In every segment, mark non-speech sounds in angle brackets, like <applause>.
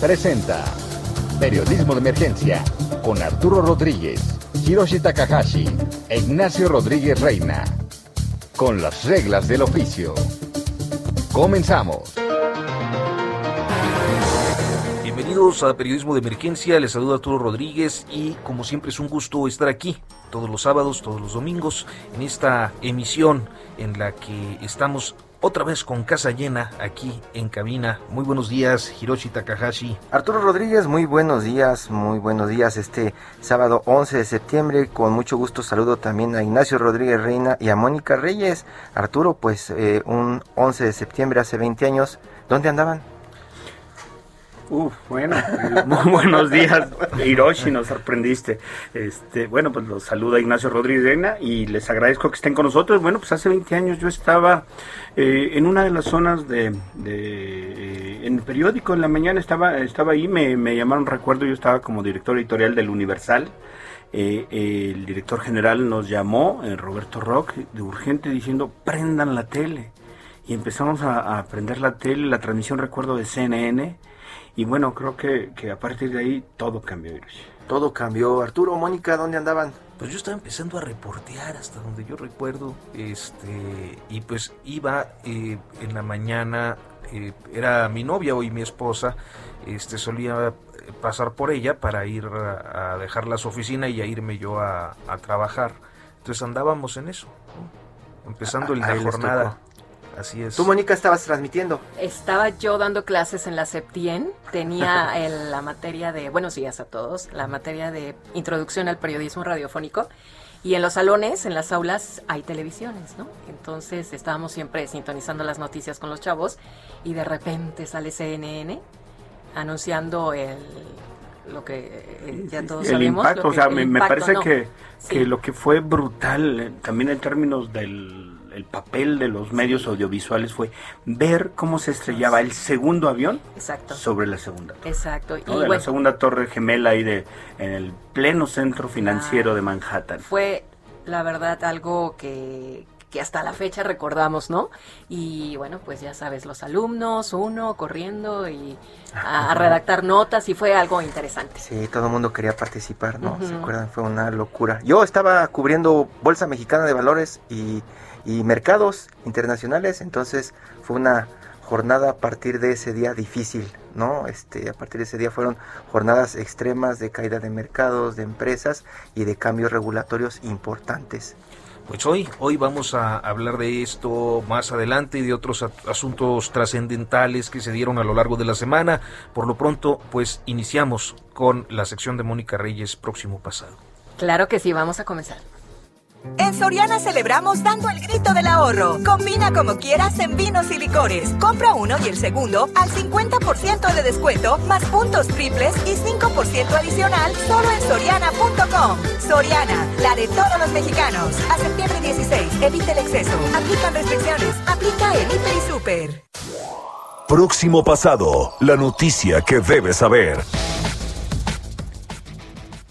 presenta Periodismo de Emergencia con Arturo Rodríguez, Hiroshi Takahashi e Ignacio Rodríguez Reina. Con las reglas del oficio. Comenzamos. Bienvenidos a Periodismo de Emergencia, les saluda Arturo Rodríguez y como siempre es un gusto estar aquí todos los sábados, todos los domingos, en esta emisión en la que estamos otra vez con casa llena aquí en cabina. Muy buenos días, Hiroshi Takahashi. Arturo Rodríguez, muy buenos días, muy buenos días este sábado 11 de septiembre. Con mucho gusto saludo también a Ignacio Rodríguez Reina y a Mónica Reyes. Arturo, pues eh, un 11 de septiembre hace 20 años, ¿dónde andaban? Uf, bueno, <laughs> muy buenos días, Hiroshi, nos sorprendiste. Este, bueno, pues los saluda Ignacio Rodríguez Reina y les agradezco que estén con nosotros. Bueno, pues hace 20 años yo estaba eh, en una de las zonas de, de, en el periódico en la mañana estaba estaba ahí, me, llamaron recuerdo, yo estaba como director editorial del Universal. Eh, el director general nos llamó, eh, Roberto Rock, de urgente diciendo prendan la tele. Y empezamos a, a prender la tele, la transmisión recuerdo de CNN y bueno, creo que, que a partir de ahí todo cambió. Todo cambió. Arturo, Mónica, ¿dónde andaban? Pues yo estaba empezando a reportear hasta donde yo recuerdo, este, y pues iba eh, en la mañana, eh, era mi novia hoy mi esposa, este, solía pasar por ella para ir a, a dejarla a su oficina y a irme yo a, a trabajar. Entonces andábamos en eso, ¿no? empezando Ah, la jornada. Así es. Tú, Mónica, estabas transmitiendo. Estaba yo dando clases en la Septien, tenía <laughs> el- la materia de, buenos días a todos, la materia de introducción al periodismo radiofónico y en los salones, en las aulas, hay televisiones, ¿no? Entonces estábamos siempre sintonizando las noticias con los chavos y de repente sale CNN anunciando el lo que eh, ya todos el sabemos. impacto, lo o sea, el me, impacto, parece ¿no? que, Sí. que lo que fue brutal, eh, también en términos del el papel de los medios audiovisuales, fue ver cómo se estrellaba el segundo avión Exacto. sobre la segunda torre. Exacto. Y ¿no? de bueno, la segunda torre gemela ahí de, en el pleno centro financiero de Manhattan. fue la verdad algo que, que hasta la fecha recordamos, ¿no? Y bueno, pues ya sabes, los alumnos, uno corriendo y a, a redactar notas y fue algo interesante. Sí, todo el mundo quería participar, ¿no? ¿Se acuerdan? Fue una locura. Yo estaba cubriendo Bolsa Mexicana de Valores y, y mercados internacionales, entonces fue una jornada a partir de ese día difícil, ¿no? Este, a partir de ese día fueron jornadas extremas de caída de mercados, de empresas y de cambios regulatorios importantes. Pues hoy, hoy vamos a hablar de esto más adelante y de otros asuntos trascendentales que se dieron a lo largo de la semana. Por lo pronto, pues iniciamos con la sección de Mónica Reyes próximo pasado. Claro que sí, vamos a comenzar. En Soriana celebramos dando el grito del ahorro. Combina como quieras en vinos y licores. Compra uno y el segundo al 50% de descuento, más puntos triples y 5% adicional solo en soriana.com. Soriana, la de todos los mexicanos. A septiembre 16, evite el exceso. Aplican restricciones. Aplica en Hiper y Super. Próximo pasado, la noticia que debes saber.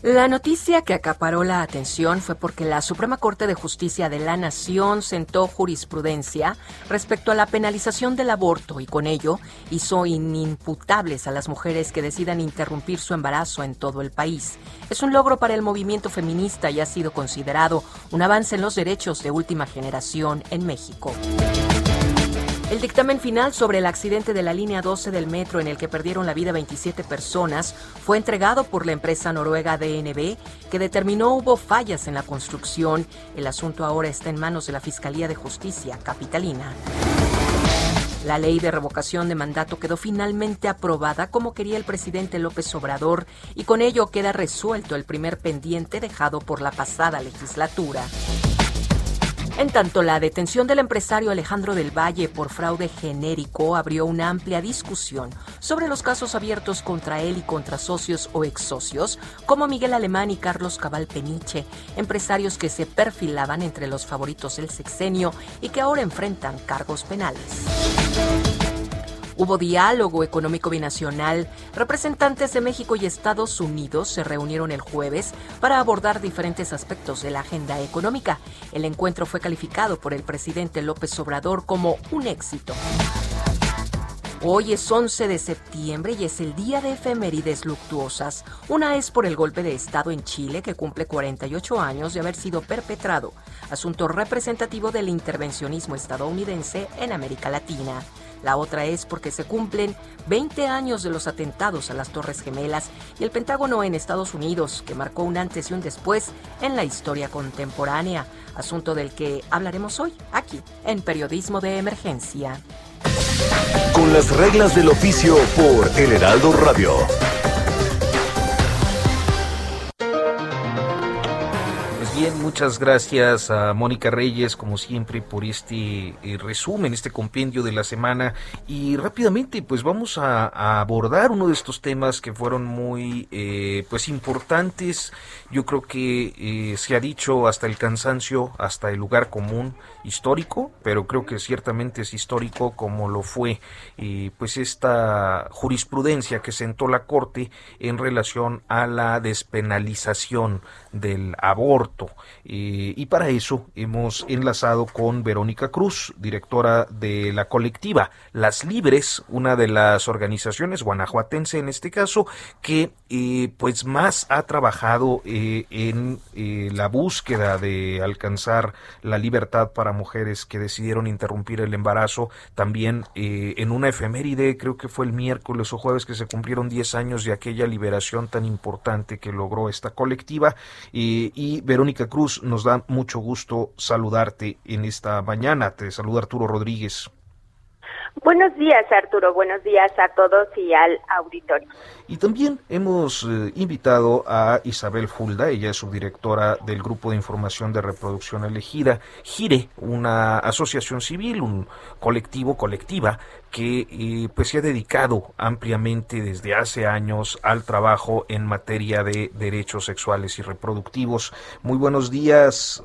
La noticia que acaparó la atención fue porque la Suprema Corte de Justicia de la Nación sentó jurisprudencia respecto a la penalización del aborto y con ello hizo inimputables a las mujeres que decidan interrumpir su embarazo en todo el país. Es un logro para el movimiento feminista y ha sido considerado un avance en los derechos de última generación en México. El dictamen final sobre el accidente de la línea 12 del metro en el que perdieron la vida 27 personas fue entregado por la empresa noruega DNB, que determinó hubo fallas en la construcción. El asunto ahora está en manos de la Fiscalía de Justicia Capitalina. La ley de revocación de mandato quedó finalmente aprobada como quería el presidente López Obrador y con ello queda resuelto el primer pendiente dejado por la pasada legislatura. En tanto, la detención del empresario Alejandro del Valle por fraude genérico abrió una amplia discusión sobre los casos abiertos contra él y contra socios o ex socios, como Miguel Alemán y Carlos Cabal Peniche, empresarios que se perfilaban entre los favoritos del sexenio y que ahora enfrentan cargos penales. Hubo diálogo económico binacional. Representantes de México y Estados Unidos se reunieron el jueves para abordar diferentes aspectos de la agenda económica. El encuentro fue calificado por el presidente López Obrador como un éxito. Hoy es 11 de septiembre y es el día de efemérides luctuosas. Una es por el golpe de Estado en Chile, que cumple 48 años de haber sido perpetrado, asunto representativo del intervencionismo estadounidense en América Latina. La otra es porque se cumplen 20 años de los atentados a las Torres Gemelas y el Pentágono en Estados Unidos, que marcó un antes y un después en la historia contemporánea, asunto del que hablaremos hoy aquí en Periodismo de Emergencia. Con las reglas del oficio por El Heraldo Radio. Bien, muchas gracias a Mónica Reyes, como siempre, por este eh, resumen, este compendio de la semana. Y rápidamente, pues vamos a, abordar uno de estos temas que fueron muy, eh, pues importantes. Yo creo que eh, se ha dicho hasta el cansancio, hasta el lugar común histórico, pero creo que ciertamente es histórico como lo fue, pues esta jurisprudencia que sentó la Corte en relación a la despenalización del aborto. Eh, y para eso hemos enlazado con Verónica Cruz, directora de la colectiva Las Libres, una de las organizaciones guanajuatense en este caso, que eh, pues más ha trabajado eh, en la búsqueda de alcanzar la libertad para mujeres que decidieron interrumpir el embarazo. También en una efeméride, creo que fue el miércoles o jueves que se cumplieron 10 años de aquella liberación tan importante que logró esta colectiva. y Verónica Cruz, nos da mucho gusto saludarte en esta mañana. Te saluda Arturo Rodríguez. Buenos días, Arturo. Buenos días a todos y al auditorio. Y también hemos eh, invitado a Isabel Fulda, ella es subdirectora del Grupo de Información de Reproducción Elegida, GIRE, una asociación civil, un colectivo, colectiva, que eh, pues se ha dedicado ampliamente desde hace años al trabajo en materia de derechos sexuales y reproductivos. Muy buenos días,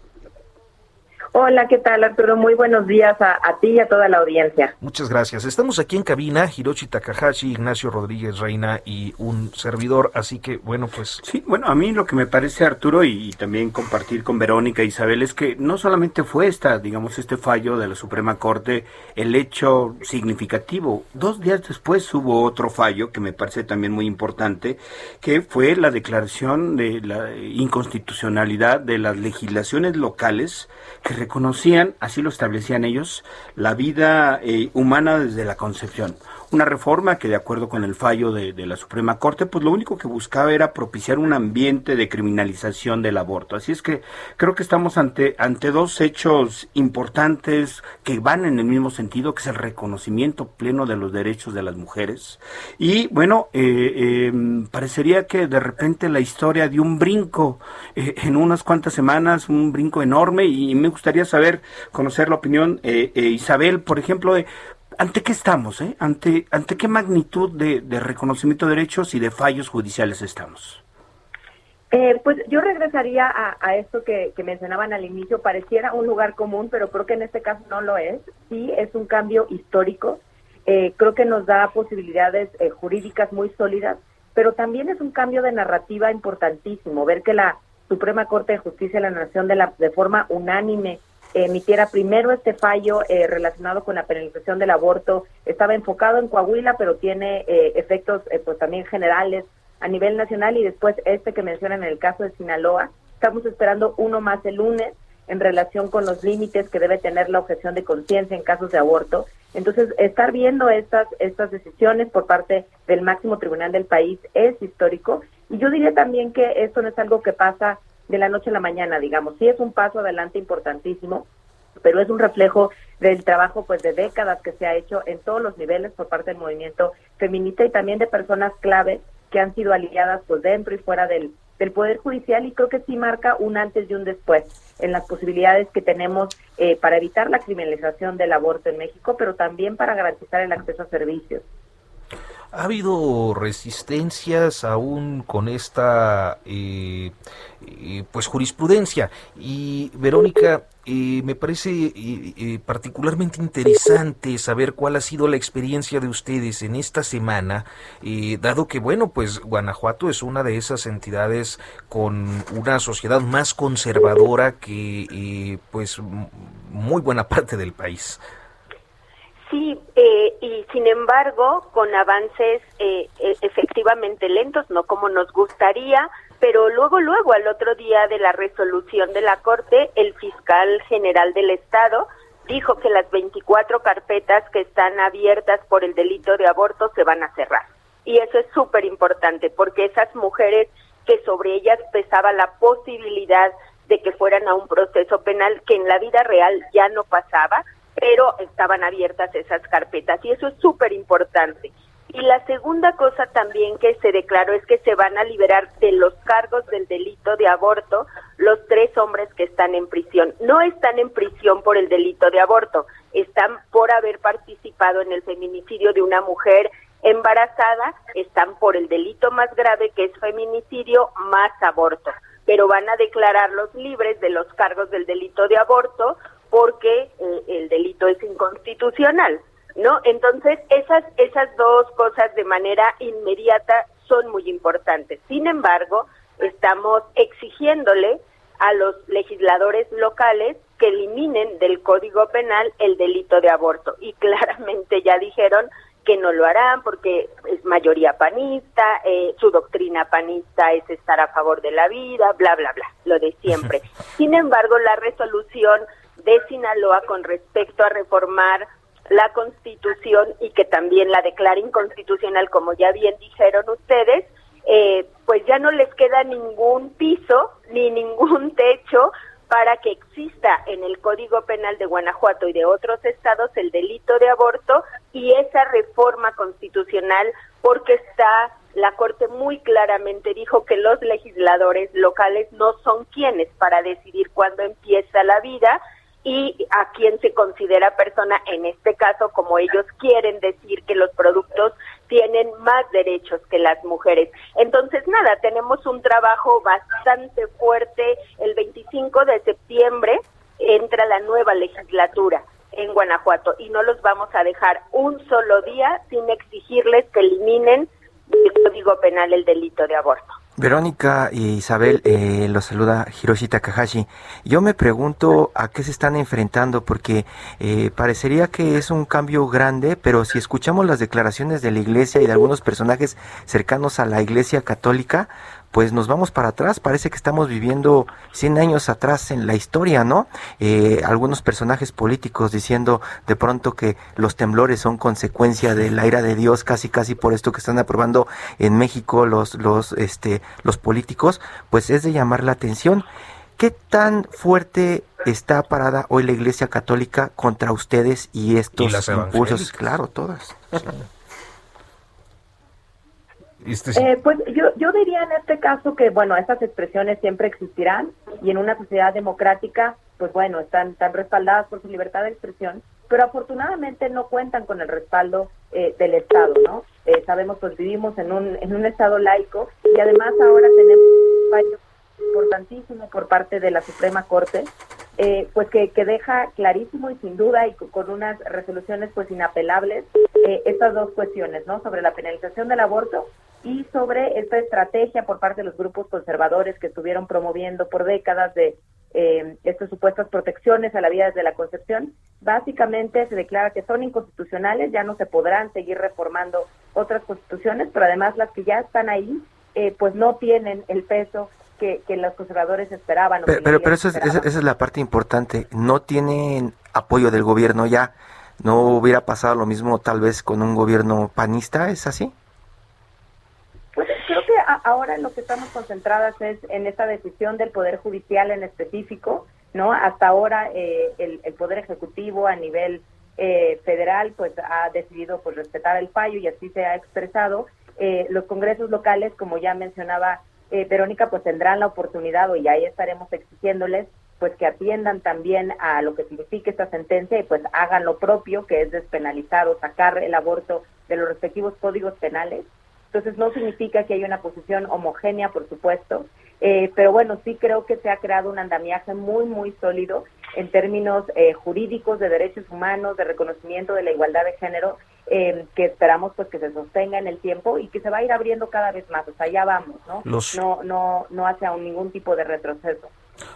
Hola, ¿qué tal Arturo? Muy buenos días a, ti y a toda la audiencia. Muchas gracias. Estamos aquí en cabina, Hiroshi Takahashi, Ignacio Rodríguez Reina y un servidor, así que bueno, pues... Sí, bueno, a mí lo que me parece Arturo y, también compartir con Verónica e Isabel es que no solamente fue esta, digamos, este fallo de la Suprema Corte el hecho significativo. Dos días después hubo otro fallo que me parece también muy importante, que fue la declaración de la inconstitucionalidad de las legislaciones locales que reconocían, así lo establecían ellos, la vida eh, humana desde la concepción una reforma que de acuerdo con el fallo de, la Suprema Corte, pues lo único que buscaba era propiciar un ambiente de criminalización del aborto. Así es que creo que estamos ante, ante dos hechos importantes que van en el mismo sentido, que es el reconocimiento pleno de los derechos de las mujeres. Y bueno, eh, eh, parecería que de repente la historia dio un brinco eh, en unas cuantas semanas, un brinco enorme, y me gustaría saber, conocer la opinión, Isabel, por ejemplo, de ¿Ante qué estamos? Eh? ¿Ante, ¿Ante qué magnitud de, reconocimiento de derechos y de fallos judiciales estamos? Eh, pues yo regresaría a, esto que, mencionaban al inicio. Pareciera un lugar común, pero creo que en este caso no lo es. Sí, es un cambio histórico. Eh, creo que nos da posibilidades eh, jurídicas muy sólidas, pero también es un cambio de narrativa importantísimo. Ver que la Suprema Corte de Justicia de la Nación de, la, de forma unánime emitiera primero este fallo eh, relacionado con la penalización del aborto. Estaba enfocado en Coahuila, pero tiene eh, efectos eh, pues también generales a nivel nacional y después este que mencionan en el caso de Sinaloa. Estamos esperando uno más el lunes en relación con los límites que debe tener la objeción de conciencia en casos de aborto. Entonces, estar viendo estas, estas decisiones por parte del máximo tribunal del país es histórico. Y yo diría también que esto no es algo que pasa de la noche a la mañana, digamos. Sí es un paso adelante importantísimo, pero es un reflejo del trabajo pues de décadas que se ha hecho en todos los niveles por parte del movimiento feminista y también de personas clave que han sido aliadas pues dentro y fuera del, del Poder Judicial y creo que sí marca un antes y un después en las posibilidades que tenemos eh, para evitar la criminalización del aborto en México, pero también para garantizar el acceso a servicios. ¿Ha habido resistencias aún con esta eh, eh, pues jurisprudencia? Y Verónica, eh, me parece particularmente interesante saber cuál ha sido la experiencia de ustedes en esta semana, dado que, bueno, pues Guanajuato es una de esas entidades con una sociedad más conservadora que pues muy buena <laughs> parte del país. Sí, eh, y sin embargo, con avances eh, e, efectivamente lentos, no como nos gustaría, pero luego, luego, al otro día de la resolución de la Corte, el fiscal general del Estado dijo que las 24 carpetas que están abiertas por el delito de aborto se van a cerrar. Y eso es súper importante, porque esas mujeres que sobre ellas pesaba la posibilidad de que fueran a un proceso penal que en la vida real ya no pasaba, pero estaban abiertas esas carpetas y eso es súper importante. Y la segunda cosa también que se declaró es que se van a liberar de los cargos del delito de aborto los tres hombres que están en prisión. No están en prisión por el delito de aborto, están por haber participado en el feminicidio de una mujer embarazada, están por el delito más grave que es feminicidio más aborto, pero van a declararlos libres de los cargos del delito de aborto eh, el delito es inconstitucional, ¿no? Entonces, esas, esas dos cosas de manera inmediata son muy importantes. Sin embargo, estamos exigiéndole a los legisladores locales que eliminen del Código Penal el delito de aborto. Y claramente ya dijeron que no lo harán porque es mayoría panista, eh, su doctrina panista es estar a favor de la vida, bla, bla, bla, lo de siempre. <laughs> Sin embargo, la resolución de Sinaloa con respecto a reformar la constitución y que también la declara inconstitucional, como ya bien dijeron ustedes, eh, pues ya no les queda ningún piso ni <laughs> ningún techo para que exista en el Código Penal de Guanajuato y de otros estados el delito de aborto y esa reforma constitucional porque está la Corte muy claramente dijo que los legisladores locales no son quienes para decidir cuándo empieza la vida y a quien se considera persona, en este caso, como ellos quieren decir que los productos tienen más derechos que las mujeres. Entonces, nada, tenemos un trabajo bastante fuerte. El 25 de septiembre entra la nueva legislatura en Guanajuato y no los vamos a dejar un solo día sin exigirles que eliminen el Código Penal el delito de aborto. Verónica y Isabel, eh, los saluda Hiroshi Takahashi. Yo me pregunto a qué se están enfrentando porque eh, parecería que es un cambio grande, pero si escuchamos las declaraciones de la iglesia y de algunos personajes cercanos a la iglesia católica, pues nos vamos para atrás, parece que estamos viviendo 100 años atrás en la historia, ¿no? Eh, algunos personajes políticos diciendo de pronto que los temblores son consecuencia de la ira de Dios, casi casi por esto que están aprobando en México los, los, este, los políticos, pues es de llamar la atención. ¿Qué tan fuerte está parada hoy la Iglesia Católica contra ustedes y estos impulsos? Claro, todas. Este eh, pues yo, yo diría en este caso que, bueno, esas expresiones siempre existirán y en una sociedad democrática, pues bueno, están, están respaldadas por su libertad de expresión, pero afortunadamente no cuentan con el respaldo eh, del Estado, ¿no? Eh, sabemos, pues vivimos en un, en un Estado laico y además ahora tenemos un fallo importantísimo por parte de la Suprema Corte, pues que, que deja clarísimo y sin duda y con unas resoluciones pues inapelables estas dos cuestiones, ¿no? Sobre la penalización del aborto y sobre esta estrategia por parte de los grupos conservadores que estuvieron promoviendo por décadas de eh, estas supuestas protecciones a la vida desde la concepción, básicamente se declara que son inconstitucionales, ya no se podrán seguir reformando otras constituciones, pero además las que ya están ahí, eh, pues no tienen el peso que, los conservadores esperaban. Pero, pero, eso es, esa, es la parte importante, no tienen apoyo del gobierno ya, no hubiera pasado lo mismo tal vez con un gobierno panista, ¿es así? Ahora lo que estamos concentradas es en esa decisión del Poder Judicial en específico, ¿no? Hasta ahora eh, el, Poder Ejecutivo a nivel eh, federal pues ha decidido pues respetar el fallo y así se ha expresado. Eh, los congresos locales, como ya mencionaba eh, Verónica, pues tendrán la oportunidad, y ahí estaremos exigiéndoles, pues que atiendan también a lo que significa esta sentencia y pues hagan lo propio, que es despenalizar o sacar el aborto de los respectivos códigos penales. Entonces no significa que haya una posición homogénea, por supuesto, eh, pero bueno, sí creo que se ha creado un andamiaje muy, muy sólido en términos eh, jurídicos de derechos humanos, de reconocimiento de la igualdad de género, eh, que esperamos pues que se sostenga en el tiempo y que se va a ir abriendo cada vez más. O sea, ya vamos, ¿no? No, no, no hace ningún tipo de retroceso.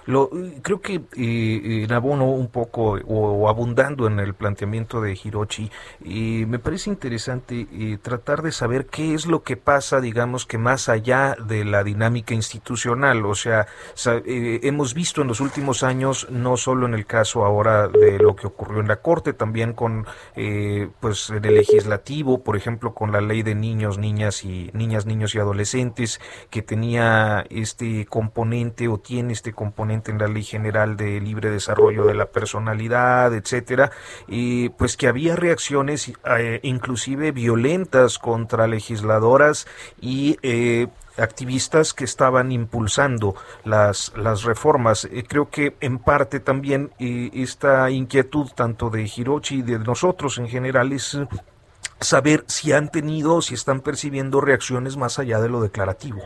Lo, creo que eh, en abono un poco o, abundando en el planteamiento de Hirochi, eh, me parece interesante eh, tratar de saber qué es lo que pasa, digamos que más allá de la dinámica institucional. O sea, eh, hemos visto en los últimos años, no solo en el caso ahora de lo que ocurrió en la Corte, también con eh, pues en el legislativo, por ejemplo, con la ley de niños, niñas y niñas, niños y adolescentes, que tenía este componente o tiene este componente componente en la Ley General de Libre Desarrollo de la Personalidad, etcétera, y pues que había reacciones eh, inclusive violentas contra legisladoras y eh, activistas que estaban impulsando las, las reformas. Eh, creo que en parte también esta inquietud tanto de Hirochi y de nosotros en general es saber si han tenido, si están percibiendo reacciones más allá de lo declarativo.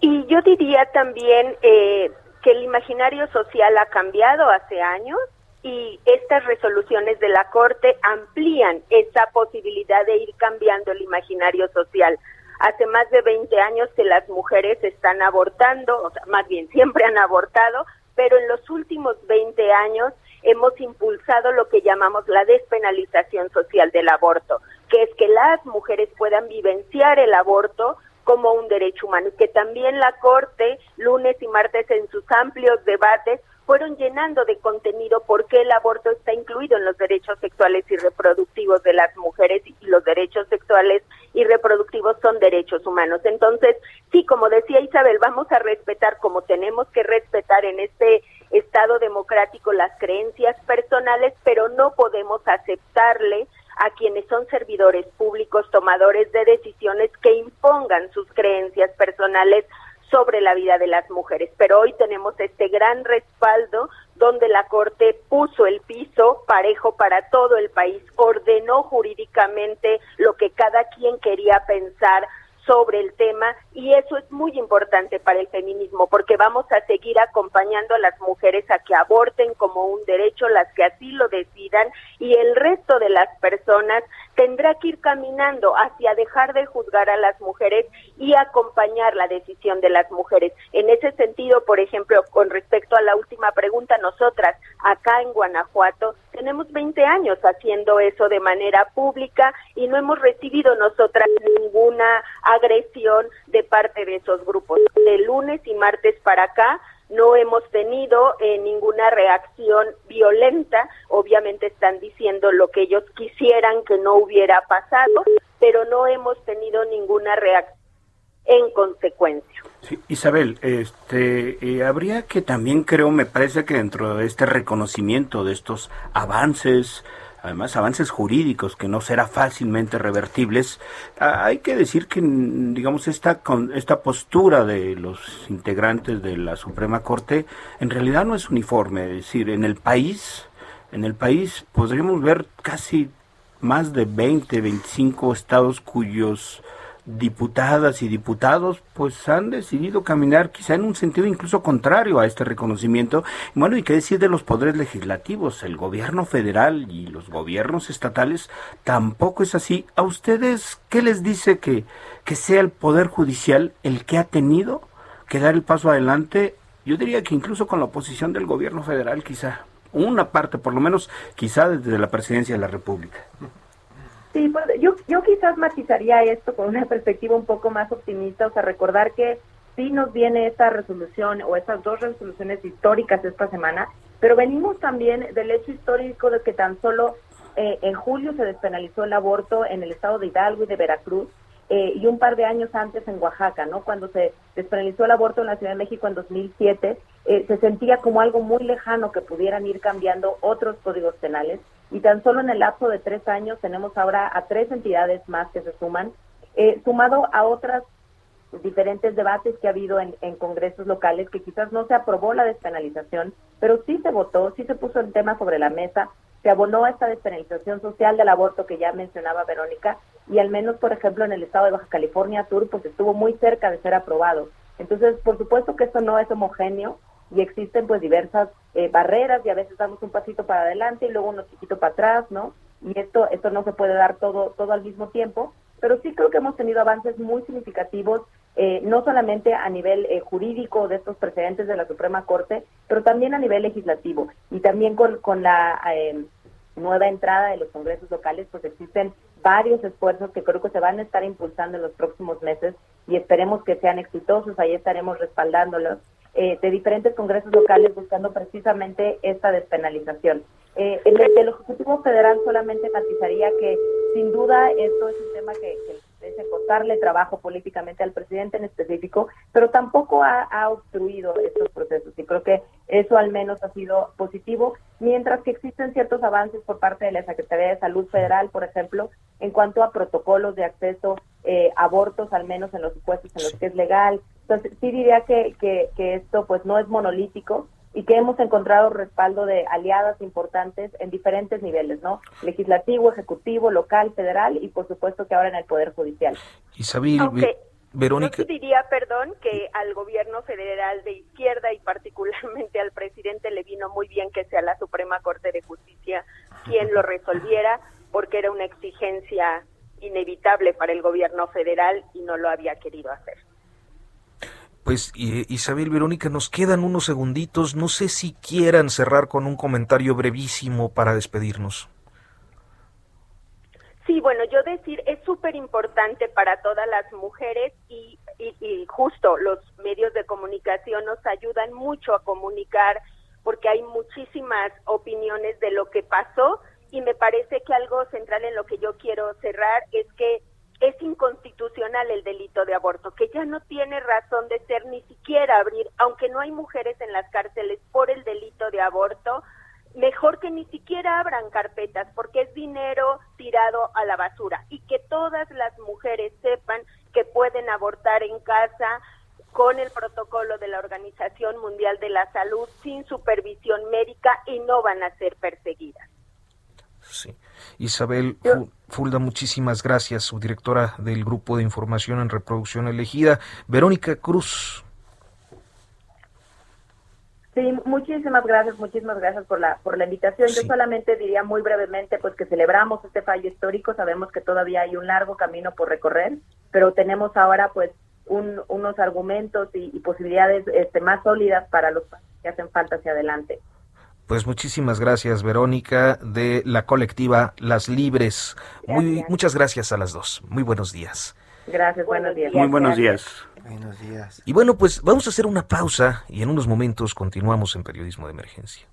Y yo diría también, eh, que el imaginario social ha cambiado hace años y estas resoluciones de la Corte amplían esa posibilidad de ir cambiando el imaginario social. Hace más de 20 años que las mujeres están abortando, o sea, más bien siempre han abortado, pero en los últimos 20 años hemos impulsado lo que llamamos la despenalización social del aborto, que es que las mujeres puedan vivenciar el aborto como un derecho humano y que también la Corte, lunes y martes en sus amplios debates, fueron llenando de contenido por qué el aborto está incluido en los derechos sexuales y reproductivos de las mujeres y los derechos sexuales y reproductivos son derechos humanos. Entonces, sí, como decía Isabel, vamos a respetar como tenemos que respetar en este Estado democrático las creencias personales, pero no podemos aceptarle a quienes son servidores públicos, tomadores de decisiones impongan sus creencias personales sobre la vida de las mujeres. Pero hoy tenemos este gran respaldo donde la Corte puso el piso parejo para todo el país, ordenó jurídicamente lo que cada quien quería pensar sobre el tema y eso es muy importante para el feminismo porque vamos a seguir acompañando a las mujeres a que aborten como un derecho, las que así lo decidan y el resto de las personas tendrá que ir caminando hacia dejar de juzgar a las mujeres y acompañar la decisión de las mujeres. En ese sentido, por ejemplo, con respecto a la última pregunta, nosotras acá en Guanajuato tenemos 20 años haciendo eso de manera pública y no hemos recibido nosotras ninguna agresión de parte de esos grupos. De lunes y martes para acá no hemos tenido eh, ninguna reacción violenta. Obviamente están diciendo lo que ellos quisieran que no hubiera pasado, pero no hemos tenido ninguna reacción en consecuencia. Isabel, este, eh, habría que también creo, me parece que dentro de este reconocimiento de estos avances, además avances jurídicos que no será fácilmente revertibles, hay que decir que, digamos, esta, con, esta postura de los integrantes de la Suprema Corte en realidad no es uniforme, es decir, en el país, en el país podríamos ver casi más de 20, 25 estados cuyos diputadas y diputados pues han decidido caminar quizá en un sentido incluso contrario a este reconocimiento. Bueno, y qué decir de los poderes legislativos, el gobierno federal y los gobiernos estatales tampoco es así. ¿A ustedes qué les dice que, que sea el poder judicial el que ha tenido que dar el paso adelante? Yo diría que incluso con la oposición del gobierno federal quizá, una parte por lo menos quizá desde la presidencia de la República. Sí, pues yo, yo quizás matizaría esto con una perspectiva un poco más optimista, o sea, recordar que sí nos viene esta resolución o estas dos resoluciones históricas esta semana, pero venimos también del hecho histórico de que tan solo eh, en julio se despenalizó el aborto en el estado de Hidalgo y de Veracruz, eh, y un par de años antes en Oaxaca, ¿no? Cuando se despenalizó el aborto en la Ciudad de México en 2007, eh, se sentía como algo muy lejano que pudieran ir cambiando otros códigos penales y tan solo en el lapso de tres años tenemos ahora a tres entidades más que se suman, eh, sumado a otras diferentes debates que ha habido en, en, congresos locales que quizás no se aprobó la despenalización, pero sí se votó, sí se puso el tema sobre la mesa, se abonó a esta despenalización social del aborto que ya mencionaba Verónica y al menos, por ejemplo, en el estado de Baja California Sur, pues estuvo muy cerca de ser aprobado. Entonces, por supuesto que esto no es homogéneo y existen pues diversas eh, barreras y a veces damos un pasito para adelante y luego uno chiquito para atrás, ¿no? Y esto, esto no se puede dar todo, todo al mismo tiempo, pero sí creo que hemos tenido avances muy significativos eh, no solamente a nivel eh, jurídico de estos precedentes de la Suprema Corte, pero también a nivel legislativo. Y también con, con la eh, nueva entrada de los congresos locales, pues existen varios esfuerzos que creo que se van a estar impulsando en los próximos meses y esperemos que sean exitosos, ahí estaremos respaldándolos, de diferentes congresos locales buscando precisamente esta despenalización. Eh, el, el Ejecutivo Federal solamente matizaría que sin duda esto es un tema que, que es costarle trabajo políticamente al presidente en específico, pero tampoco ha, ha, obstruido estos procesos y creo que eso al menos ha sido positivo, mientras que existen ciertos avances por parte de la Secretaría de Salud Federal, por ejemplo, en cuanto a protocolos de acceso eh, abortos, al menos en los supuestos en los que es legal. Entonces, sí diría que, que, que esto pues no es monolítico, y que hemos encontrado respaldo de aliadas importantes en diferentes niveles, ¿no? Legislativo, ejecutivo, local, federal y por supuesto que ahora en el Poder Judicial. Isabel, okay. Verónica. Yo diría, perdón, que al gobierno federal de izquierda y particularmente al presidente le vino muy bien que sea la Suprema Corte de Justicia quien lo resolviera, porque era una exigencia inevitable para el gobierno federal y no lo había querido hacer. Pues Isabel Verónica, nos quedan unos segunditos. No sé si quieran cerrar con un comentario brevísimo para despedirnos. Sí, bueno, yo decir, es súper importante para todas las mujeres y, y, y, justo los medios de comunicación nos ayudan mucho a comunicar porque hay muchísimas opiniones de lo que pasó y me parece que algo central en lo que yo quiero cerrar es que es inconstitucional el delito de aborto, que ya no tiene razón de ser ni siquiera abrir, aunque no hay mujeres en las cárceles por el delito de aborto, mejor que ni siquiera abran carpetas, porque es dinero tirado a la basura y que todas las mujeres sepan que pueden abortar en casa con el protocolo de la Organización Mundial de la Salud sin supervisión médica y no van a ser perseguidas. Sí. Isabel Fulda, muchísimas gracias, subdirectora del Grupo de Información en Reproducción Elegida. Verónica Cruz. Sí, muchísimas gracias, muchísimas gracias por la por la invitación. Sí. Yo solamente diría muy brevemente pues que celebramos este fallo histórico, sabemos que todavía hay un largo camino por recorrer, pero tenemos ahora pues un, unos argumentos y, y posibilidades este, más sólidas para los que hacen falta hacia adelante. Pues muchísimas gracias, Verónica, de la colectiva Las Libres. Muy, muchas gracias a las dos. Muy buenos días. Gracias, buenos días. Muy buenos días. Buenos días. Y bueno, pues vamos a hacer una pausa y en unos momentos continuamos en Periodismo de Emergencia.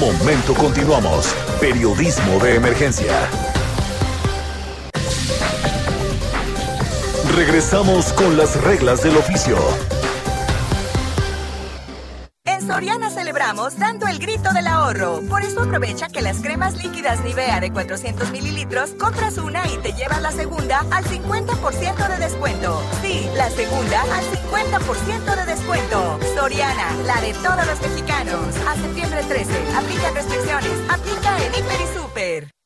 Momento continuamos. Periodismo de emergencia. Regresamos con las reglas del oficio. Soriana celebramos dando el grito del ahorro. Por eso aprovecha que las cremas líquidas Nivea de 400 mililitros compras una y te llevas la segunda al 50% de descuento. Sí, la segunda al 50% de descuento. Soriana, la de todos los mexicanos. A septiembre 13. Aplica restricciones. Aplica en Hiper y Super.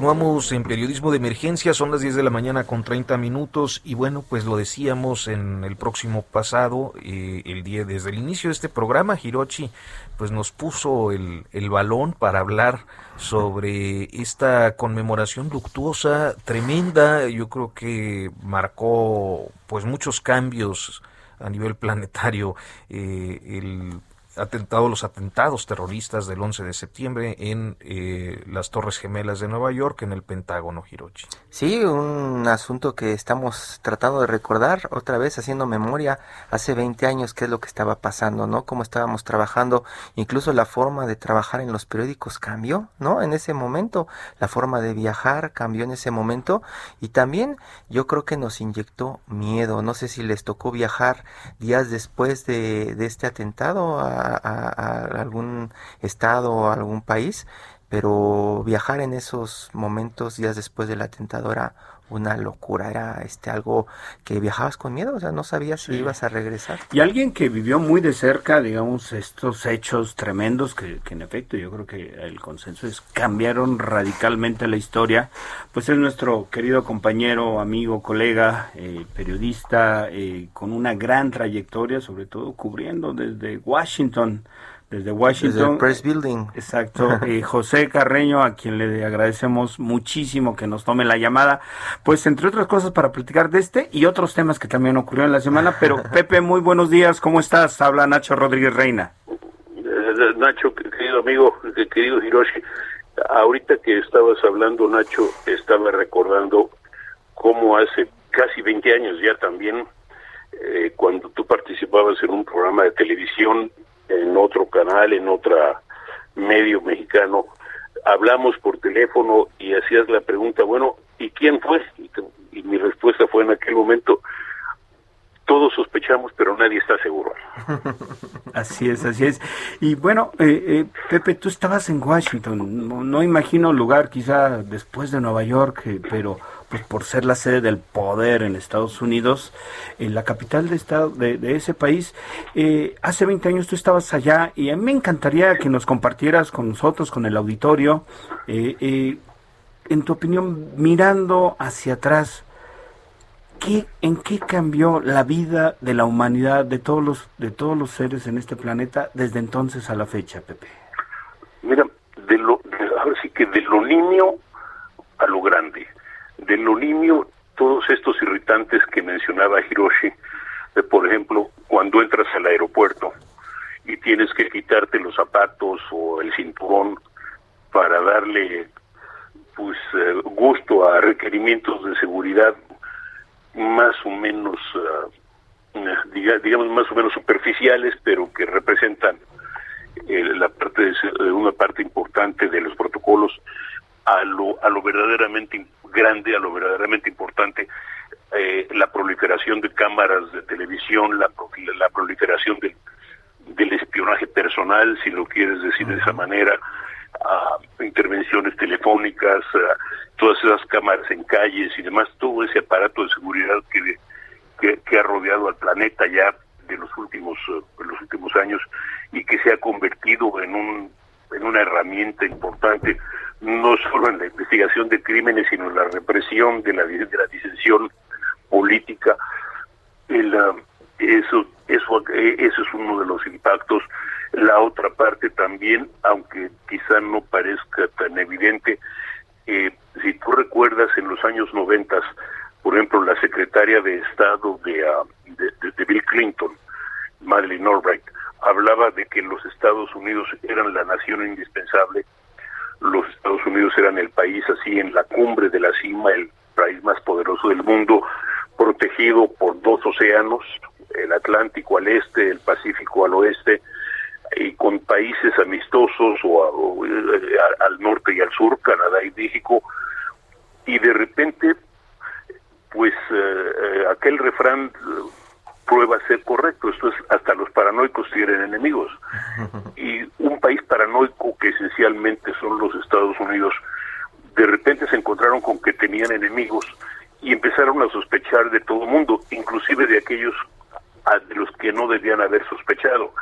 Continuamos en periodismo de emergencia, son las 10 de la mañana con 30 minutos y bueno, pues lo decíamos en el próximo pasado, eh, el día desde el inicio de este programa, Hirochi pues nos puso el, el balón para hablar sobre esta conmemoración luctuosa, tremenda, yo creo que marcó pues muchos cambios a nivel planetario, eh, atentado, los atentados terroristas del 11 de septiembre en eh, las Torres Gemelas de Nueva York, en el Pentágono, Hirochi. Sí, un asunto que estamos tratando de recordar otra vez, haciendo memoria, hace 20 años qué es lo que estaba pasando, ¿no? Cómo estábamos trabajando, incluso la forma de trabajar en los periódicos cambió, ¿no? En ese momento, la forma de viajar cambió en ese momento y también yo creo que nos inyectó miedo, no sé si les tocó viajar días después de, de este atentado a a, algún estado o algún país, pero viajar en esos momentos días después del atentado era una locura, era este algo que viajabas con miedo, o sea, no sabías si ibas a regresar. Y alguien que vivió muy de cerca, digamos, estos hechos tremendos que, que, en efecto yo creo que el consenso es cambiaron radicalmente la historia, pues es nuestro querido compañero, amigo, colega, eh, periodista, eh, con una gran trayectoria, sobre todo cubriendo desde Washington desde Washington. Press Building. Exacto. <laughs> Eh, José Carreño, a quien le agradecemos muchísimo que nos tome la llamada, pues entre otras cosas para platicar de este y otros temas que también ocurrieron en la semana. Pero <laughs> Pepe, muy buenos días, ¿cómo estás? Habla Nacho Rodríguez Reina. Eh, Nacho, querido amigo, querido Hiroshi, ahorita que estabas hablando, Nacho, estaba recordando cómo hace casi 20 años ya también, eh, cuando tú participabas en un programa de televisión en otro canal, en otra medio mexicano, hablamos por teléfono y hacías la pregunta, bueno, ¿y quién fue? Y, y mi respuesta fue en aquel momento, todos sospechamos, pero nadie está seguro. <laughs> Así es, así es. Y bueno, eh, eh, Pepe, tú estabas en Washington, no, no, imagino lugar quizá después de Nueva York, eh, pero pues por ser la sede del poder en Estados Unidos, en la capital de, estado, de, de ese país. Eh, hace 20 años tú estabas allá y a mí me encantaría que nos compartieras con nosotros, con el auditorio, en tu opinión, mirando hacia atrás, ¿qué, ¿en qué cambió la vida de la humanidad, de todos los, de todos los seres en este planeta desde entonces a la fecha, Pepe? Mira, de lo, de, ahora sí que de lo niño a lo grande de lo nimio todos estos irritantes que mencionaba Hiroshi, por ejemplo, cuando entras al aeropuerto y tienes que quitarte los zapatos o el cinturón para darle pues eh, gusto a requerimientos de seguridad más o menos uh, diga, digamos más o menos superficiales pero que representan eh, la parte de, una parte importante de los protocolos a lo a lo verdaderamente grande, a lo verdaderamente importante, eh, la proliferación de cámaras de televisión, la, la proliferación del, del espionaje personal, si lo quieres decir de esa manera, a intervenciones telefónicas, todas esas cámaras en calles y demás, todo ese aparato de seguridad que, que, ha rodeado al planeta ya de los últimos uh, los últimos años y que se ha convertido en un en una herramienta importante no solo en la investigación de crímenes, sino en la represión de la, de la disensión política. El, uh, eso, eso, eso es uno de los impactos. La otra parte también, aunque quizá no parezca tan evidente, eh, si tú recuerdas en los años noventas, por ejemplo, la secretaria de Estado de, uh, de, de Bill Clinton, Madeleine Albright, hablaba de que los Estados Unidos eran la nación indispensable los Estados Unidos eran el país así en la cumbre de la cima, el país más poderoso del mundo, protegido por dos océanos, el Atlántico al este, el Pacífico al oeste, y con países amistosos o, a, o eh, al norte y al sur, Canadá y México, y de repente, pues eh, eh aquel refrán prueba ser correcto. Esto es, hasta los paranoicos tienen enemigos. Y un país paranoico que esencialmente son los Estados Unidos, de repente se encontraron con que tenían enemigos y empezaron a sospechar de todo el mundo, inclusive de aquellos a, de los que no debían haber sospechado.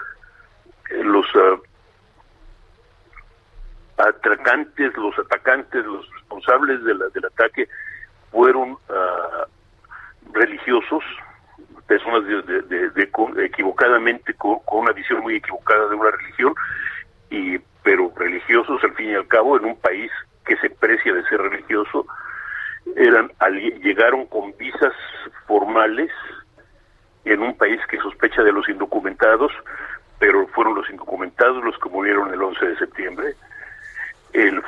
Eh, los uh, atracantes, los atacantes, los responsables de la, del ataque fueron uh, religiosos, personas de, de, de, equivocadamente con, con, una visión muy equivocada de una religión y pero religiosos al fin y al cabo en un país que se precia de ser religioso eran llegaron con visas formales en un país que sospecha de los indocumentados pero fueron los indocumentados los que murieron el 11 de septiembre.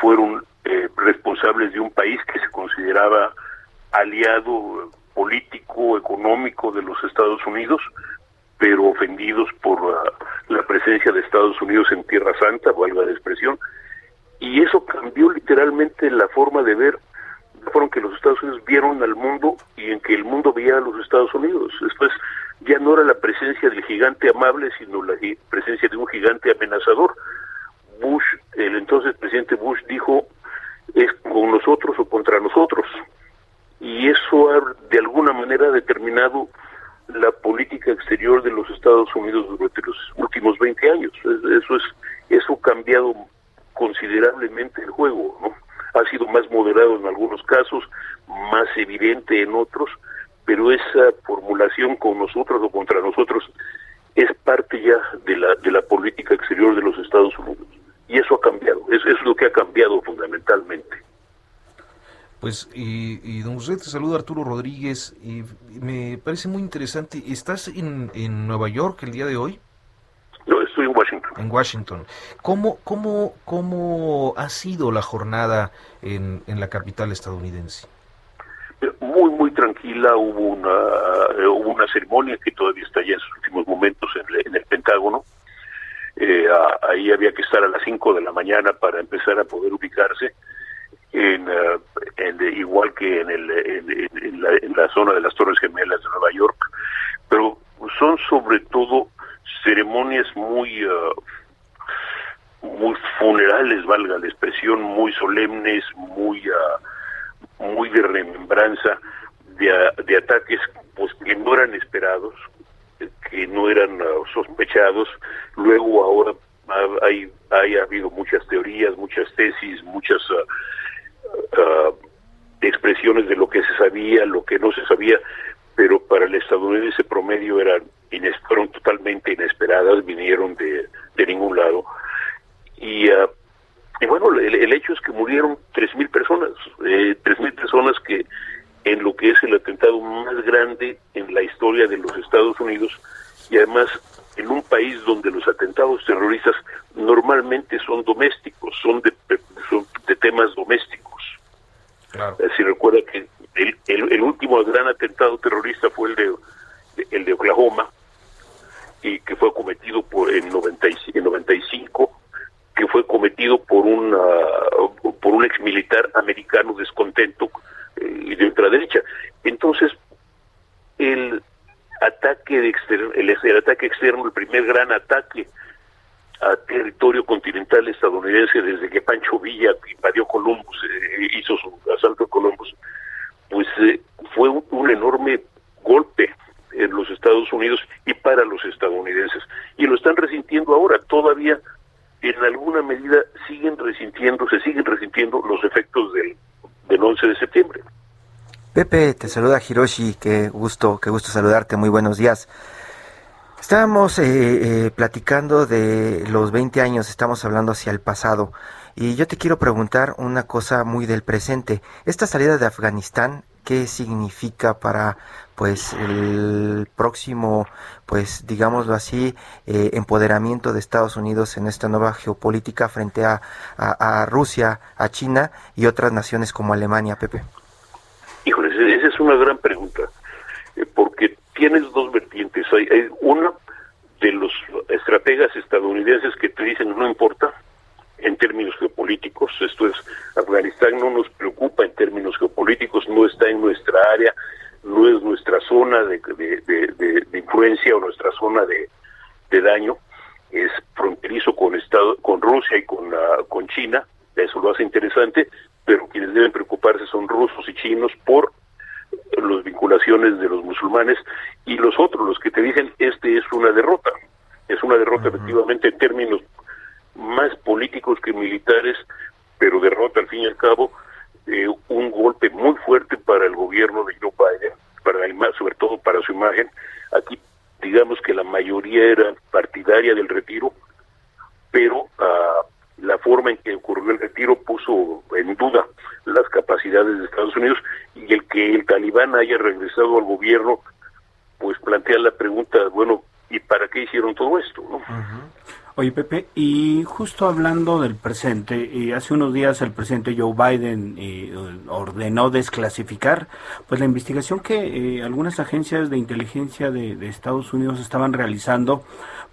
fueron eh, responsables de un país que se consideraba aliado político, económico de los Estados Unidos, pero ofendidos por la presencia de Estados Unidos en Tierra Santa, valga la expresión, y eso cambió literalmente la forma de ver fueron que los Estados Unidos vieron al mundo y en que el mundo veía a los Estados Unidos. Después ya no era la presencia del gigante amable, sino la presencia de un gigante amenazador. Bush, el entonces presidente Bush dijo, es con nosotros o contra nosotros. Y eso ha de alguna manera determinado la política exterior de los Estados Unidos durante los últimos 20 años. Eso es eso ha cambiado considerablemente el juego, ¿no? Ha sido más moderado en algunos casos, más evidente en otros, pero esa formulación con nosotros o contra nosotros es parte ya de la de la política exterior de los Estados Unidos y eso ha cambiado, eso, es lo que ha cambiado fundamentalmente. Pues, y, don José, te saluda Arturo Rodríguez, y me parece muy interesante. ¿Estás en, en Nueva York el día de hoy? En Washington. En. ¿Cómo, cómo, cómo ha sido la jornada en, en la capital estadounidense? Muy, muy tranquila. Hubo una, hubo una ceremonia que todavía está ya en sus últimos momentos en, en el Pentágono. Eh, ahí había que estar a las 5 de la mañana para empezar a poder ubicarse. En, en, igual que en, el, en, la, en, la, zona de las Torres Gemelas de Nueva York, pero son sobre todo ceremonias muy uh, muy funerales, valga la expresión, muy solemnes, muy uh, muy de remembranza de, de ataques pues que no eran esperados, que no eran sospechados. Luego ahora hay, hay habido muchas teorías, muchas tesis, muchas uh, expresiones de lo que se sabía, lo que no se sabía, pero para el estadounidense promedio eran fueron totalmente inesperadas, vinieron de, de ningún lado. Y, uh, y bueno, el, el, hecho es que murieron 3.000 personas, eh, 3.000 personas que en lo que es el atentado más grande en la historia de los Estados Unidos y además en un país donde los atentados terroristas normalmente son domésticos, son de, son de temas domésticos. Claro. Si recuerda que el, el, el, último gran atentado terrorista fue el de, el de Oklahoma y que fue cometido por en, 90, en 95 que fue cometido por un uh, por un ex militar americano descontento y de ultraderecha. Entonces, el ataque de externo, el, ataque externo, el primer gran ataque a territorio continental estadounidense desde que Pancho Villa invadió Columbus, eh, hizo su asalto a Columbus, pues eh, fue un, un, enorme golpe en los Estados Unidos y para los estadounidenses. Y lo están resintiendo ahora, todavía en alguna medida siguen resintiendo, se siguen resintiendo los efectos del del 11 de septiembre. Pepe, te saluda Hiroshi, qué gusto, qué gusto saludarte, muy buenos días. Estábamos eh, eh, platicando de los 20 años, estamos hablando hacia el pasado, y yo te quiero preguntar una cosa muy del presente. Esta salida de Afganistán, ¿qué significa para pues el próximo, pues digámoslo así, eh, empoderamiento de Estados Unidos en esta nueva geopolítica frente a, a, a, Rusia, a China y otras naciones como Alemania, Pepe? Híjole, esa es una gran pregunta, eh, porque tienes dos vertientes. Hay, hay una de los estrategas estadounidenses que te dicen no importa en términos geopolíticos, esto es, Afganistán no nos preocupa en términos geopolíticos, no está en nuestra área, no es nuestra zona de, influencia o nuestra zona de, daño, es fronterizo con Estado, con Rusia y uh, con China, eso lo hace interesante, pero quienes deben preocuparse son rusos y chinos por las vinculaciones de los musulmanes y los otros, los que te dicen este es una derrota, es una derrota uh -huh. efectivamente en términos más políticos que militares, pero derrota al fin y al cabo eh, un golpe muy fuerte para el gobierno de Joe Biden, para la, sobre todo para su imagen. Aquí digamos que la mayoría era partidaria del retiro, pero uh, la forma en que ocurrió el retiro puso en duda las capacidades de Estados Unidos y el que el talibán haya regresado al gobierno, pues plantea la pregunta, bueno, ¿y para qué hicieron todo esto, ¿no? Oye, Pepe, y justo hablando del presente, eh, hace unos días el presidente Joe Biden eh, ordenó desclasificar pues la investigación que eh, algunas agencias de inteligencia de, Estados Unidos estaban realizando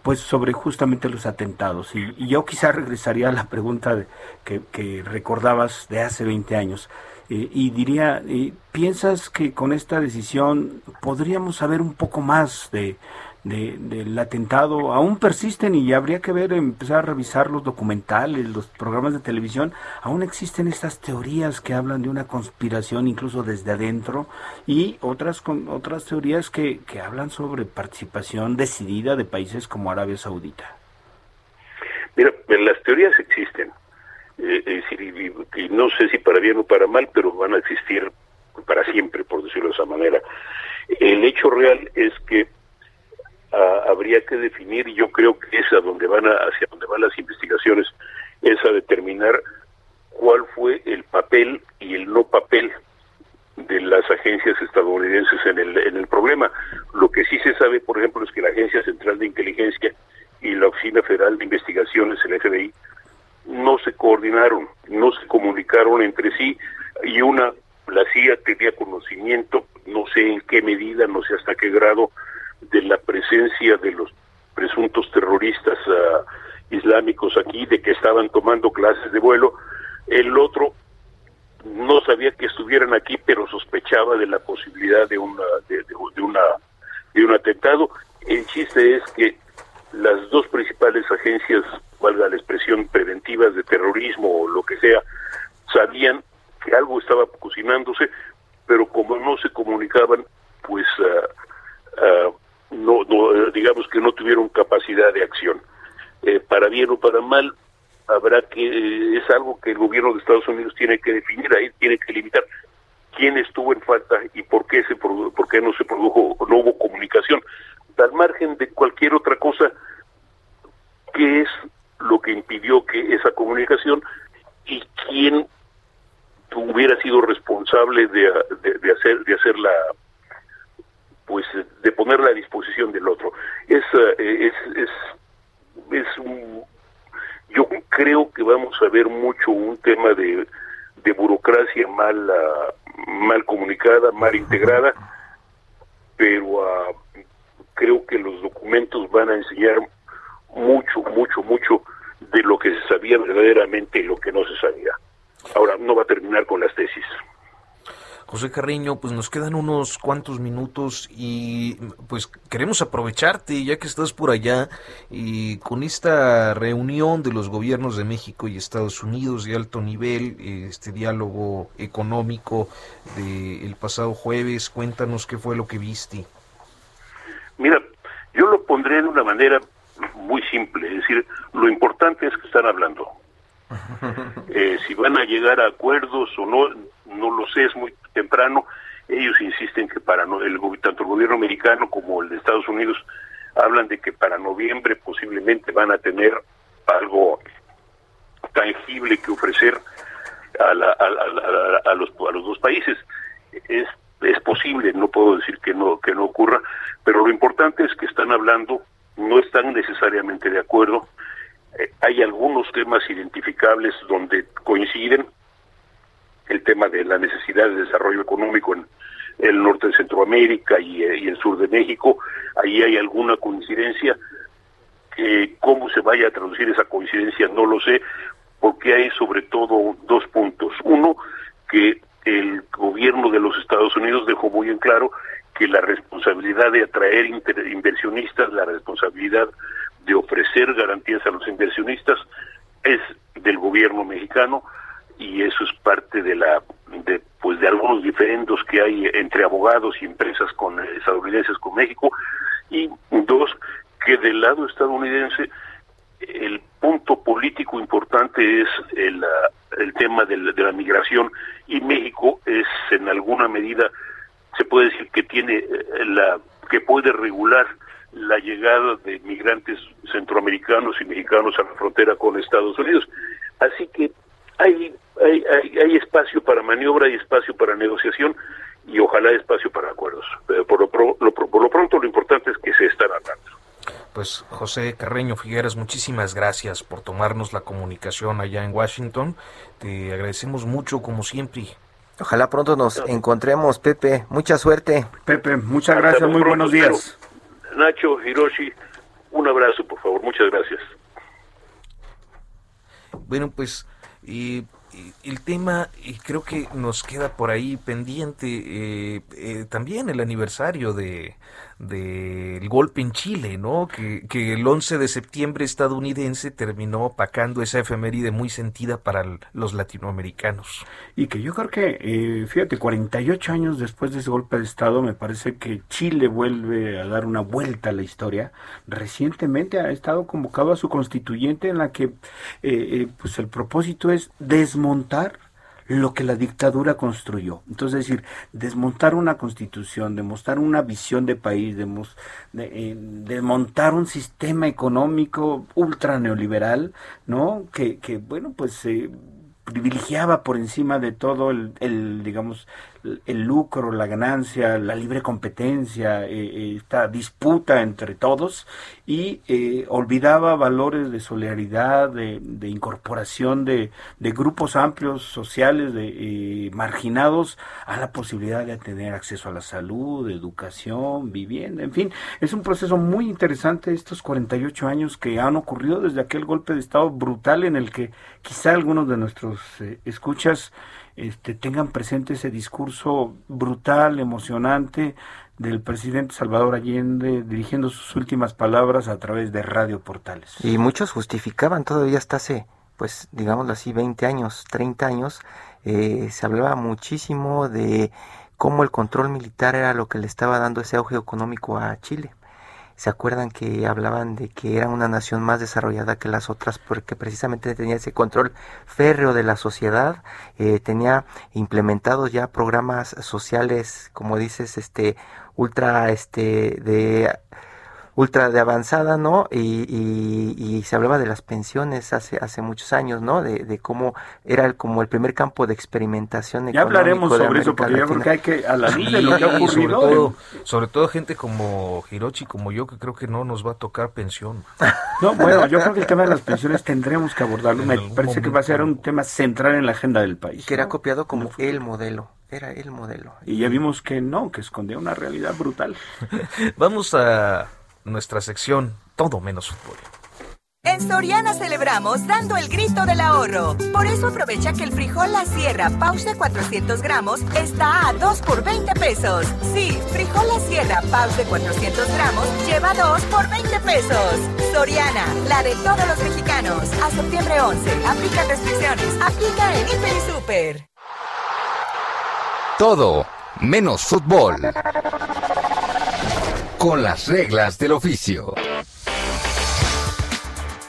pues sobre justamente los atentados. Y, yo quizá regresaría a la pregunta que, que, recordabas de hace 20 años. y diría, ¿piensas que con esta decisión podríamos saber un poco más de del atentado aún persisten y habría que ver, empezar a revisar los documentales, los programas de televisión, aún existen estas teorías que hablan de una conspiración incluso desde adentro y otras con otras teorías que, que hablan sobre participación decidida de países como Arabia Saudita. Mira, las teorías existen, eh, no sé si para bien o para mal, pero van a existir para siempre, por decirlo de esa manera. El hecho real es que habría que definir, y yo creo que es a donde van a, hacia donde van las investigaciones, es a determinar cuál fue el papel y el no papel de las agencias estadounidenses en el, en el problema. Lo que sí se sabe, por ejemplo, es que la Agencia Central de Inteligencia y la Oficina Federal de Investigaciones, el FBI, no se coordinaron, no se comunicaron entre sí y una, la CIA tenía conocimiento, no sé en qué medida, no sé hasta qué grado, de la presencia de los presuntos terroristas ah, islámicos aquí, de que estaban tomando clases de vuelo. El otro no sabía que estuvieran aquí, pero sospechaba de la posibilidad de una de, una de un atentado. El chiste es que las dos principales agencias, valga la expresión, preventivas de terrorismo o lo que sea, sabían que algo estaba cocinándose, pero como no se comunicaban, pues uh, no, no, digamos que no tuvieron capacidad de acción. Eh, para bien o para mal, habrá que, eh, es algo que el gobierno de Estados Unidos tiene que definir, ahí tiene que limitar quién estuvo en falta y por qué, se por qué no se produjo, no hubo comunicación. Al margen de cualquier otra cosa, ¿qué es lo que impidió que esa comunicación y quién hubiera sido responsable de, de hacer de hacer la pues de ponerla a disposición del otro. Es, eh, es, es, es un, yo creo que vamos a ver mucho un tema de, de burocracia mal, mal comunicada, mal integrada, pero uh, creo que los documentos van a enseñar mucho, mucho, mucho de lo que se sabía verdaderamente y lo que no se sabía. Ahora, no va a terminar con las tesis. José Carreño, pues nos quedan unos cuantos minutos y pues queremos aprovecharte ya que estás por allá y con esta reunión de los gobiernos de México y Estados Unidos de alto nivel, este diálogo económico del pasado jueves, cuéntanos qué fue lo que viste. Mira, yo lo pondré de una manera muy simple, es decir, lo importante es que están hablando. <laughs> Eh, si van a llegar a acuerdos o no, no lo sé, es muy temprano. Ellos insisten que para el, tanto el gobierno americano como el de Estados Unidos hablan de que para noviembre posiblemente van a tener algo tangible que ofrecer a, a, los, a los dos países. Es, es posible, no puedo decir que no, que no ocurra, pero lo importante es que están hablando, no están necesariamente de acuerdo, eh, hay algunos temas identificables donde coinciden, el tema de la necesidad de desarrollo económico en el norte de Centroamérica y, eh, el sur de México, ahí hay alguna coincidencia. ¿Cómo se vaya a traducir esa coincidencia? No lo sé, porque hay sobre todo dos puntos. Uno, que el gobierno de los Estados Unidos dejó muy en claro que la responsabilidad de atraer inversionistas, la responsabilidad de ofrecer garantías a los inversionistas es del gobierno mexicano y eso es parte de la de pues de algunos diferendos que hay entre abogados y empresas con estadounidenses con México y dos que del lado estadounidense el punto político importante es el, el tema de la, de la migración y México es en alguna medida se puede decir que tiene eh, la que puede regular la llegada de migrantes centroamericanos y mexicanos a la frontera con Estados Unidos. Así que hay, hay, hay, espacio para maniobra, y espacio para negociación y ojalá espacio para acuerdos. Pero por lo, por lo pronto lo importante es que se están hablando. pues José Carreño Figueras, muchísimas gracias por tomarnos la comunicación allá en Washington. Te agradecemos mucho como siempre. Ojalá pronto nos encontremos, Pepe. Mucha suerte. Pepe, muchas gracias, muy buenos días. Nacho, Hiroshi, un abrazo, por favor. Muchas gracias. Bueno, pues y el tema, y creo que nos queda por ahí pendiente eh, eh, también el aniversario de del golpe en Chile, ¿no? Que, que, el 11 de septiembre estadounidense terminó opacando esa efeméride muy sentida para los latinoamericanos. Y que yo creo que, eh, fíjate, 48 años después de ese golpe de Estado, me parece que Chile vuelve a dar una vuelta a la historia. Recientemente ha estado convocado a su constituyente en la que, pues el propósito es desmontar lo que la dictadura construyó. Entonces, es decir, desmontar una constitución, demostrar una visión de país, eh, desmontar un sistema económico ultra neoliberal, ¿no? Que, que bueno, pues se privilegiaba por encima de todo el, el digamos, el lucro, la ganancia, la libre competencia, eh, eh, esta disputa entre todos y eh, olvidaba valores de solidaridad, de, incorporación de, grupos amplios sociales, de marginados a la posibilidad de tener acceso a la salud, educación, vivienda, en fin, es un proceso muy interesante estos 48 años que han ocurrido desde aquel golpe de Estado brutal en el que quizá algunos de nuestros escuchas este, tengan presente ese discurso brutal, emocionante del presidente Salvador Allende dirigiendo sus últimas palabras a través de radio portales. Y muchos justificaban todavía hasta hace, pues digámoslo así, 20 años, 30 años, eh, se hablaba muchísimo de cómo el control militar era lo que le estaba dando ese auge económico a Chile. ¿Se acuerdan que hablaban de que era una nación más desarrollada que las otras porque precisamente tenía ese control férreo de la sociedad, eh, tenía implementados ya programas sociales, como dices, este ultra este de ultra de avanzada, ¿no? Y, y, se hablaba de las pensiones hace hace muchos años, ¿no? De, de cómo era el, como el primer campo de experimentación. Ya hablaremos sobre eso, porque yo creo que hay que, a la luz de lo que ha ocurrido. Sobre todo, sobre todo gente como Hirochi, como yo, que creo que no nos va a tocar pensión. <laughs> No, bueno, yo creo que el tema de las pensiones tendremos que abordarlo. Me parece que va a ser un tema central en la agenda del país. Que era copiado como el modelo era el modelo. Y ya vimos que no, que escondía una realidad brutal. <laughs> Vamos a nuestra sección Todo menos fútbol. En Soriana celebramos dando el grito del ahorro. Por eso aprovecha que el frijol La Sierra Pause 400 gramos está a 2 por 20 pesos. Sí, frijol La Sierra Pause 400 gramos lleva 2 por 20 pesos. Soriana, la de todos los mexicanos. A septiembre 11, aplica restricciones. Aplica en Hiper y Super. Todo menos fútbol con las reglas del oficio.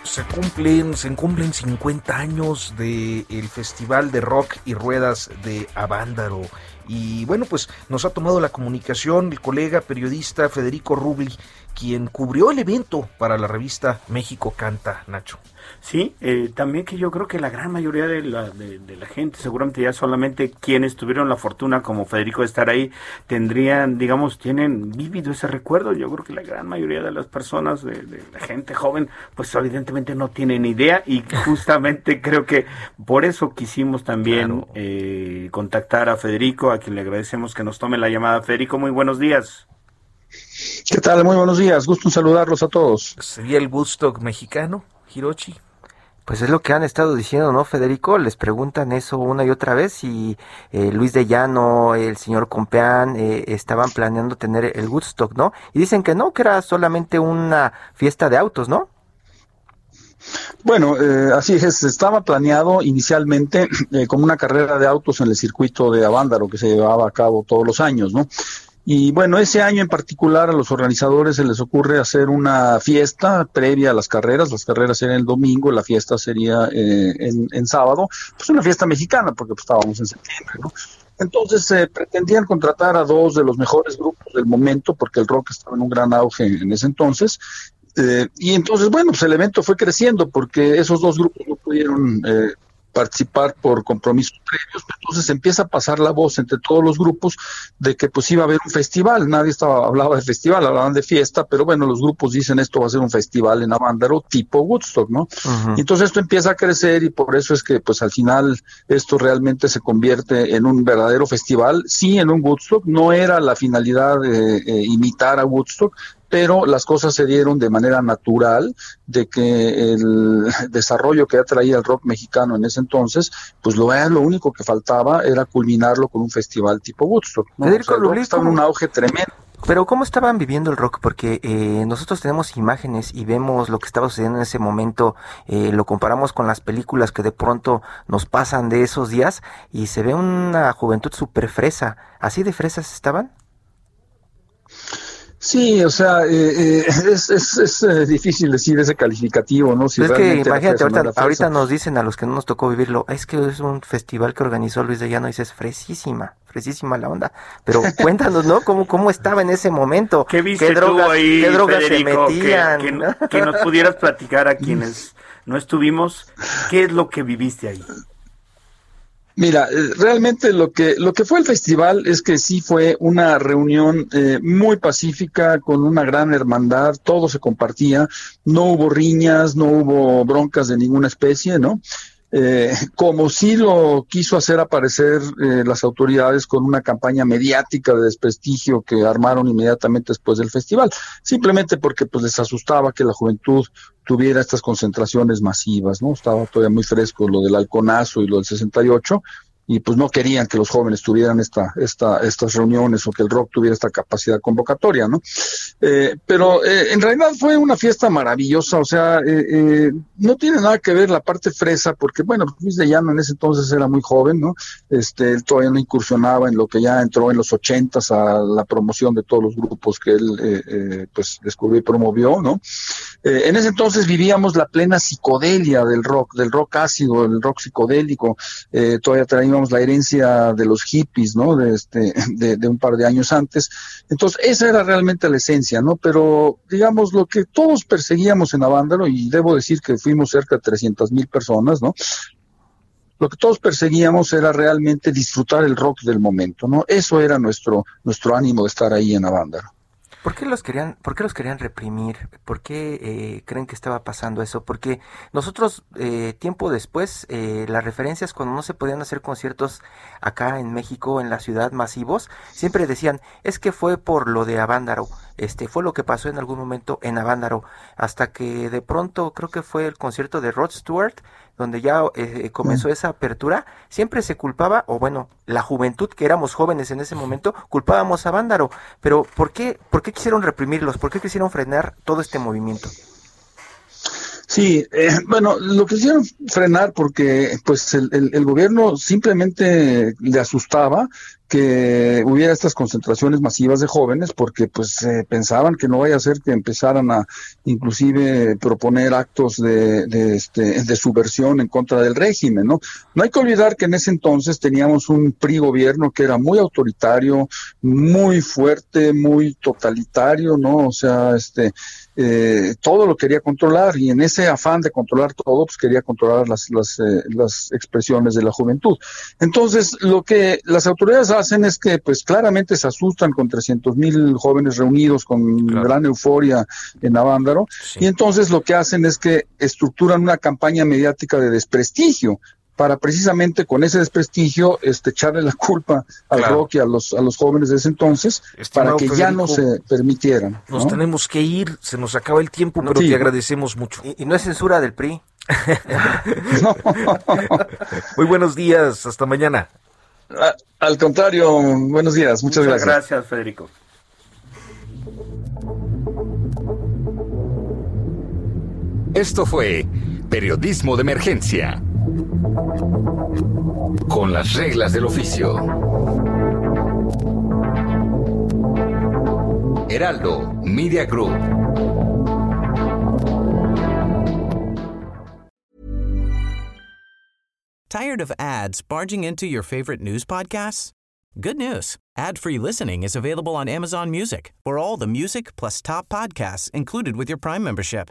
Se cumplen, se cumplen 50 años del el Festival de Rock y Ruedas de Avándaro. Y bueno, pues nos ha tomado la comunicación el colega periodista Federico Rubli, quien cubrió el evento para la revista México Canta, Nacho. Sí, eh, también que yo creo que la gran mayoría de la, de, la gente, seguramente ya solamente quienes tuvieron la fortuna como Federico de estar ahí, tendrían, digamos, tienen vívido ese recuerdo. Yo creo que la gran mayoría de las personas, de, la gente joven, pues evidentemente no tienen idea y <laughs> justamente creo que por eso quisimos también eh, contactar a Federico, a quien le agradecemos que nos tome la llamada. Federico, muy buenos días. ¿Qué tal? Muy buenos días. Gusto en saludarlos a todos. ¿Sería el Woodstock mexicano, Hirochi? Pues es lo que han estado diciendo, ¿no, Federico? Les preguntan eso una y otra vez y eh, Luis de Llano, el señor Compeán, eh, estaban planeando tener el Woodstock, ¿no? Y dicen que no, que era solamente una fiesta de autos, ¿no? Bueno, eh, así es, estaba planeado inicialmente como una carrera de autos en el circuito de Avándaro que se llevaba a cabo todos los años, ¿no? Y bueno, ese año en particular a los organizadores se les ocurre hacer una fiesta previa a las carreras. Las carreras serían el domingo, la fiesta sería eh, en, sábado. Pues una fiesta mexicana, porque pues, estábamos en septiembre, ¿no? Entonces se pretendían contratar a dos de los mejores grupos del momento, porque el rock estaba en un gran auge en, ese entonces. Eh, y entonces, bueno, pues el evento fue creciendo porque esos dos grupos no pudieron eh, participar por compromisos previos, entonces empieza a pasar la voz entre todos los grupos de que pues iba a haber un festival, nadie estaba hablaba de festival, hablaban de fiesta, pero bueno, los grupos dicen esto va a ser un festival en Avándaro tipo Woodstock, ¿no? Entonces esto empieza a crecer y por eso es que pues al final esto realmente se convierte en un verdadero festival, sí en un Woodstock, no era la finalidad de eh, imitar a Woodstock, pero las cosas se dieron de manera natural, de que el <laughs> desarrollo que traía el rock mexicano en ese entonces, pues lo, lo único que faltaba era culminarlo con un festival tipo Woodstock. ¿no? estaba en un auge tremendo. Pero ¿cómo estaban viviendo el rock? Porque eh, nosotros tenemos imágenes y vemos lo que estaba sucediendo en ese momento, eh, lo comparamos con las películas que de pronto nos pasan de esos días y se ve una juventud súper fresa. ¿Así de fresas estaban? Sí, o sea, eh, eh, <laughs> es, es, es eh, difícil decir ese calificativo, ¿no? Si es que imagínate, ahorita, ahorita, nos dicen a los que no nos tocó vivirlo, es que es un festival que organizó Luis de Llano y dices, fresísima, fresísima la onda. Pero <laughs> cuéntanos, ¿no? ¿Cómo, cómo estaba en ese momento? ¿Qué viste drogas, ahí, ¿qué drogas se metían? Que, que nos pudieras platicar a <laughs> quienes no estuvimos, ¿qué es lo que viviste ahí? Mira, eh, realmente lo que lo que fue el festival es que sí fue una reunión eh, muy pacífica con una gran hermandad, todo se compartía, no hubo riñas, no hubo broncas de ninguna especie, ¿no? Eh, como sí lo quiso hacer aparecer eh, las autoridades con una campaña mediática de desprestigio que armaron inmediatamente después del festival, simplemente porque pues les asustaba que la juventud tuviera estas concentraciones masivas, ¿no? Estaba todavía muy fresco lo del halconazo y lo del 68 y pues no querían que los jóvenes tuvieran esta, esta, estas reuniones o que el rock tuviera esta capacidad convocatoria, ¿no? Eh, pero eh, en realidad fue una fiesta maravillosa, o sea, eh, no tiene nada que ver la parte fresa, porque bueno, Luis de Llano en ese entonces era muy joven, ¿no? Este, él todavía no incursionaba en lo que ya entró en los ochentas a la promoción de todos los grupos que él pues descubrió y promovió, ¿no? en ese entonces vivíamos la plena psicodelia del rock, del rock ácido, del rock psicodélico, todavía traíamos la herencia de los hippies, ¿no? De, este, <laughs> de, un par de años antes. Entonces, esa era realmente la esencia, ¿no? Pero, digamos, lo que todos perseguíamos en Avándaro, y debo decir que fuimos cerca de 300 mil personas, ¿no? Lo que todos perseguíamos era realmente disfrutar el rock del momento, ¿no? Eso era nuestro, nuestro ánimo de estar ahí en Avándaro. ¿Por qué los querían, por qué los querían reprimir? ¿Por qué eh, creen que estaba pasando eso? Porque nosotros, eh, tiempo después, eh, las referencias cuando no se podían hacer conciertos acá en México, en la ciudad, masivos, siempre decían, es que fue por lo de Avándaro, este, fue lo que pasó en algún momento en Avándaro, hasta que de pronto, creo que fue el concierto de Rod Stewart, donde ya eh, eh, comenzó esa apertura, siempre se culpaba, o bueno, la juventud que éramos jóvenes en ese momento, culpábamos a Vándaro. Pero ¿por qué, por qué quisieron reprimirlos? ¿Por qué quisieron frenar todo este movimiento? Sí, eh, bueno, lo quisieron frenar porque pues el, el, gobierno simplemente le asustaba que hubiera estas concentraciones masivas de jóvenes porque pues eh, pensaban que no vaya a ser que empezaran a inclusive proponer actos de, de, este, de subversión en contra del régimen, ¿no? No hay que olvidar que en ese entonces teníamos un PRI gobierno que era muy autoritario, muy fuerte, muy totalitario, ¿no? O sea, este, eh, todo lo quería controlar y en ese afán de controlar todo, pues quería controlar las, las, eh, las expresiones de la juventud. Entonces, lo que las autoridades hacen es que pues claramente se asustan con 300 mil jóvenes reunidos con gran euforia en Avándaro y entonces lo que hacen es que estructuran una campaña mediática de desprestigio para precisamente con ese desprestigio este, echarle la culpa al rock y a los, a los jóvenes de ese entonces para que ya no se permitieran. Nos tenemos que ir, se nos acaba el tiempo, pero te agradecemos mucho. Y, no es censura del PRI. <laughs> <laughs> Muy buenos días, hasta mañana. Al contrario, buenos días, muchas, muchas gracias. Gracias, Federico. Esto fue Periodismo de Emergencia. Con las reglas del oficio. Heraldo Media Group. Tired of ads barging into your favorite news podcasts? Good news. Ad-free listening is available on Amazon Music. For all the music plus top podcasts included with your Prime membership.